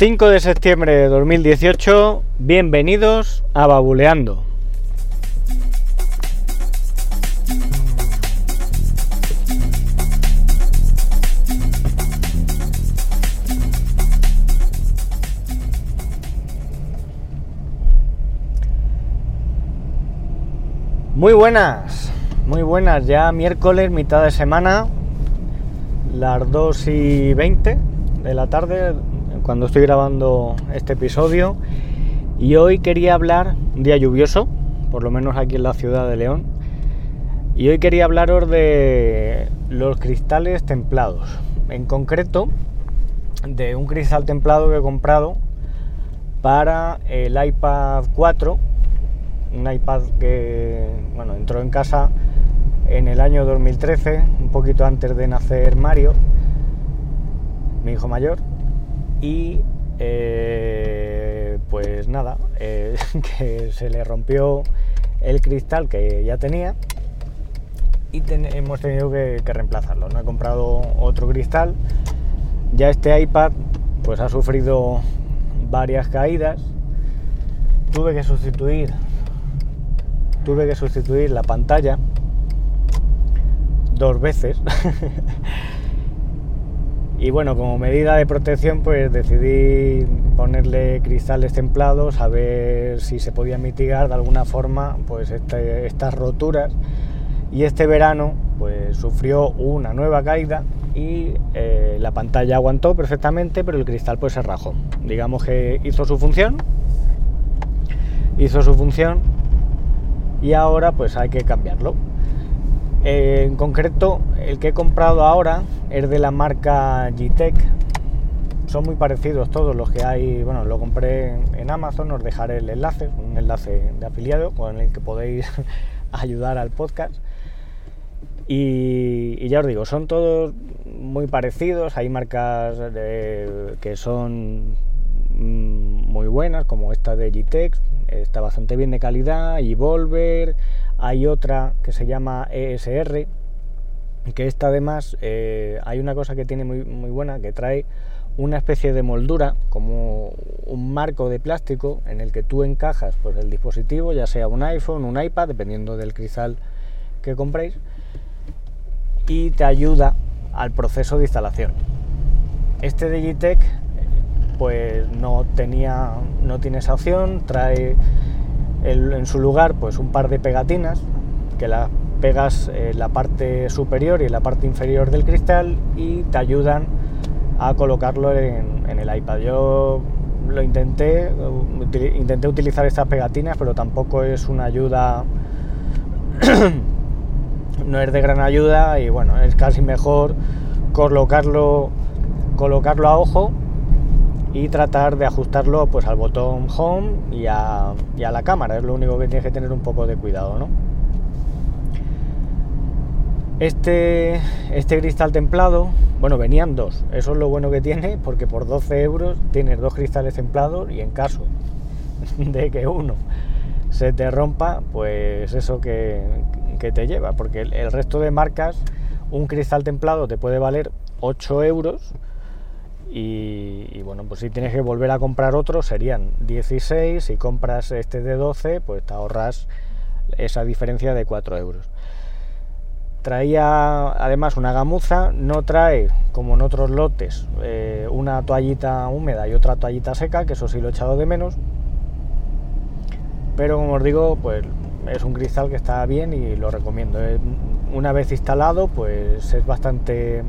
5 de septiembre de 2018, bienvenidos a Babuleando. Muy buenas, muy buenas, ya miércoles, mitad de semana, las 2 y 20 de la tarde, cuando estoy grabando este episodio. Y hoy quería hablar, un día lluvioso, por lo menos aquí en la ciudad de León. Y hoy quería hablaros de los cristales templados. En concreto, de un cristal templado que he comprado para el iPad 4 un iPad que bueno, entró en casa en el año 2013, un poquito antes de nacer Mario, mi hijo mayor, y eh, pues nada, eh, que se le rompió el cristal que ya tenía y hemos tenido que, que, reemplazarlo. No he comprado otro cristal. Ya este iPad pues ha sufrido varias caídas. Tuve que sustituir tuve que sustituir la pantalla dos veces. y bueno, como medida de protección, pues decidí ponerle cristales templados a ver si se podía mitigar de alguna forma pues este, estas roturas. Y este verano pues sufrió una nueva caída y eh, la pantalla aguantó perfectamente, pero el cristal pues se rajó. Digamos que hizo su función, hizo su función y ahora pues hay que cambiarlo. Eh, en concreto, el que he comprado ahora es de la marca G-Tech. Son muy parecidos todos los que hay. Bueno, lo compré en Amazon, os dejaré el enlace, un enlace de afiliado con el que podéis ayudar al podcast. Y, ya os digo, son todos muy parecidos. Hay marcas que son mm, muy buenas, como esta de G-Tech, está bastante bien de calidad, y Volver, hay otra que se llama ESR, que esta además eh, hay una cosa que tiene muy, muy buena, que trae una especie de moldura, como un marco de plástico en el que tú encajas pues, el dispositivo, ya sea un iPhone, un iPad, dependiendo del cristal que compréis, y te ayuda al proceso de instalación. Este Digitech pues no tenía no tiene esa opción trae en su lugar pues un par de pegatinas que las pegas en la parte superior y en la parte inferior del cristal y te ayudan a colocarlo en, el iPad. Yo lo intenté intenté utilizar estas pegatinas pero tampoco es una ayuda no es de gran ayuda y bueno es casi mejor colocarlo colocarlo a ojo y tratar de ajustarlo pues al botón home y a, la cámara, es lo único que tienes que tener un poco de cuidado, ¿no? Este, este cristal templado, bueno, venían dos, eso es lo bueno que tiene, porque por 12 euros tienes dos cristales templados y en caso de que uno se te rompa, pues eso que, te lleva, porque el resto de marcas, un cristal templado te puede valer 8 euros, y, bueno, pues si tienes que volver a comprar otro serían 16, si compras este de 12, pues te ahorras esa diferencia de 4 euros. Traía además una gamuza, no trae como en otros lotes eh, una toallita húmeda y otra toallita seca, que eso sí lo he echado de menos. Pero como os digo, pues es un cristal que está bien y lo recomiendo. Una vez instalado, pues es bastante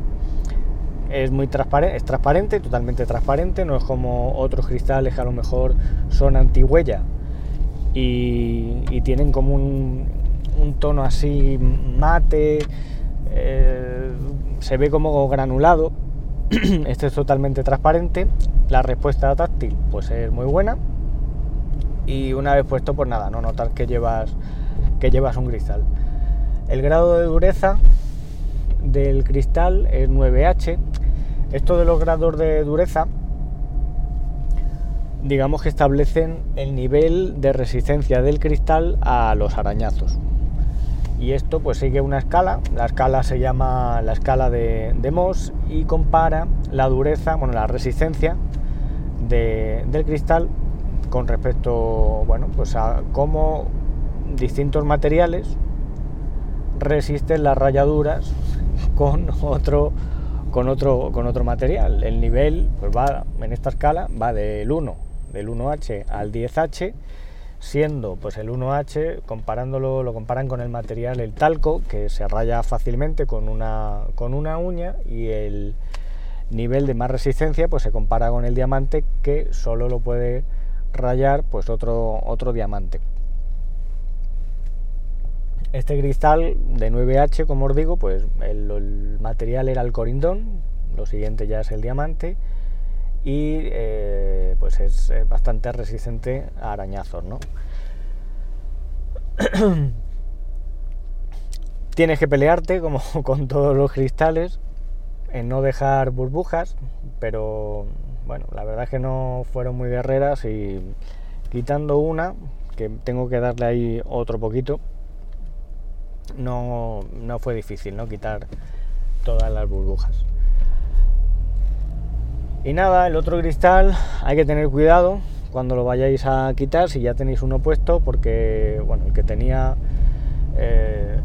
es muy transparente, es transparente, totalmente transparente, no es como otros cristales que a lo mejor son antihuella y, tienen como un, tono así mate, eh, se ve como granulado. este es totalmente transparente, la respuesta táctil pues es muy buena y una vez puesto pues nada, no notar que llevas, que llevas un cristal. El grado de dureza del cristal es 9H. Esto de los grados de dureza, digamos que establecen el nivel de resistencia del cristal a los arañazos. Y esto pues sigue una escala, la escala se llama la escala de, de y compara la dureza, bueno, la resistencia del cristal con respecto bueno, pues a cómo distintos materiales resisten las rayaduras con otro con otro con otro material. El nivel pues va en esta escala va del 1, del 1H al 10H, siendo pues el 1H comparándolo lo comparan con el material el talco que se raya fácilmente con una con una uña y el nivel de más resistencia pues se compara con el diamante que solo lo puede rayar pues otro, otro diamante. Este cristal de 9H, como os digo, pues el, material era el corindón, lo siguiente ya es el diamante y eh, pues es bastante resistente a arañazos, ¿no? Tienes que pelearte como con todos los cristales en no dejar burbujas, pero bueno, la verdad es que no fueron muy guerreras y quitando una, que tengo que darle ahí otro poquito, no, no fue difícil, ¿no? Quitar todas las burbujas. Y nada, el otro cristal hay que tener cuidado cuando lo vayáis a quitar, si ya tenéis uno puesto, porque bueno, el que tenía, eh,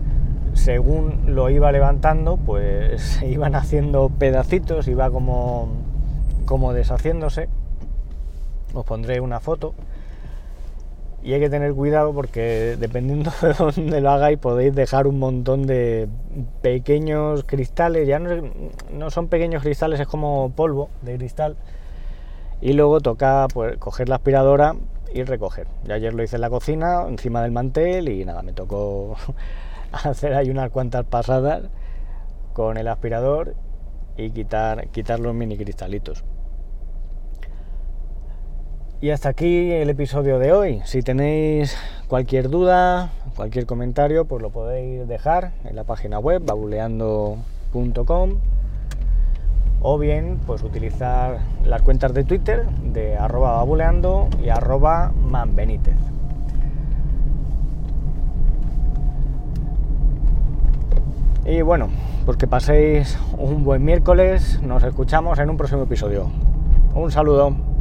según lo iba levantando, pues se iban haciendo pedacitos, iba como como deshaciéndose. Os pondré una foto. Y hay que tener cuidado porque dependiendo de dónde lo hagáis podéis dejar un montón de pequeños cristales. Ya no, son pequeños cristales, es como polvo de cristal. Y luego toca pues, coger la aspiradora y recoger. Yo ayer lo hice en la cocina, encima del mantel y nada, me tocó hacer ahí unas cuantas pasadas con el aspirador y quitar, quitar los mini cristalitos. Y hasta aquí el episodio de hoy. Si tenéis cualquier duda, cualquier comentario, pues lo podéis dejar en la página web babuleando.com o bien pues utilizar las cuentas de Twitter de arroba babuleando y arroba manbenítez. Y bueno, pues que paséis un buen miércoles, nos escuchamos en un próximo episodio. Un saludo.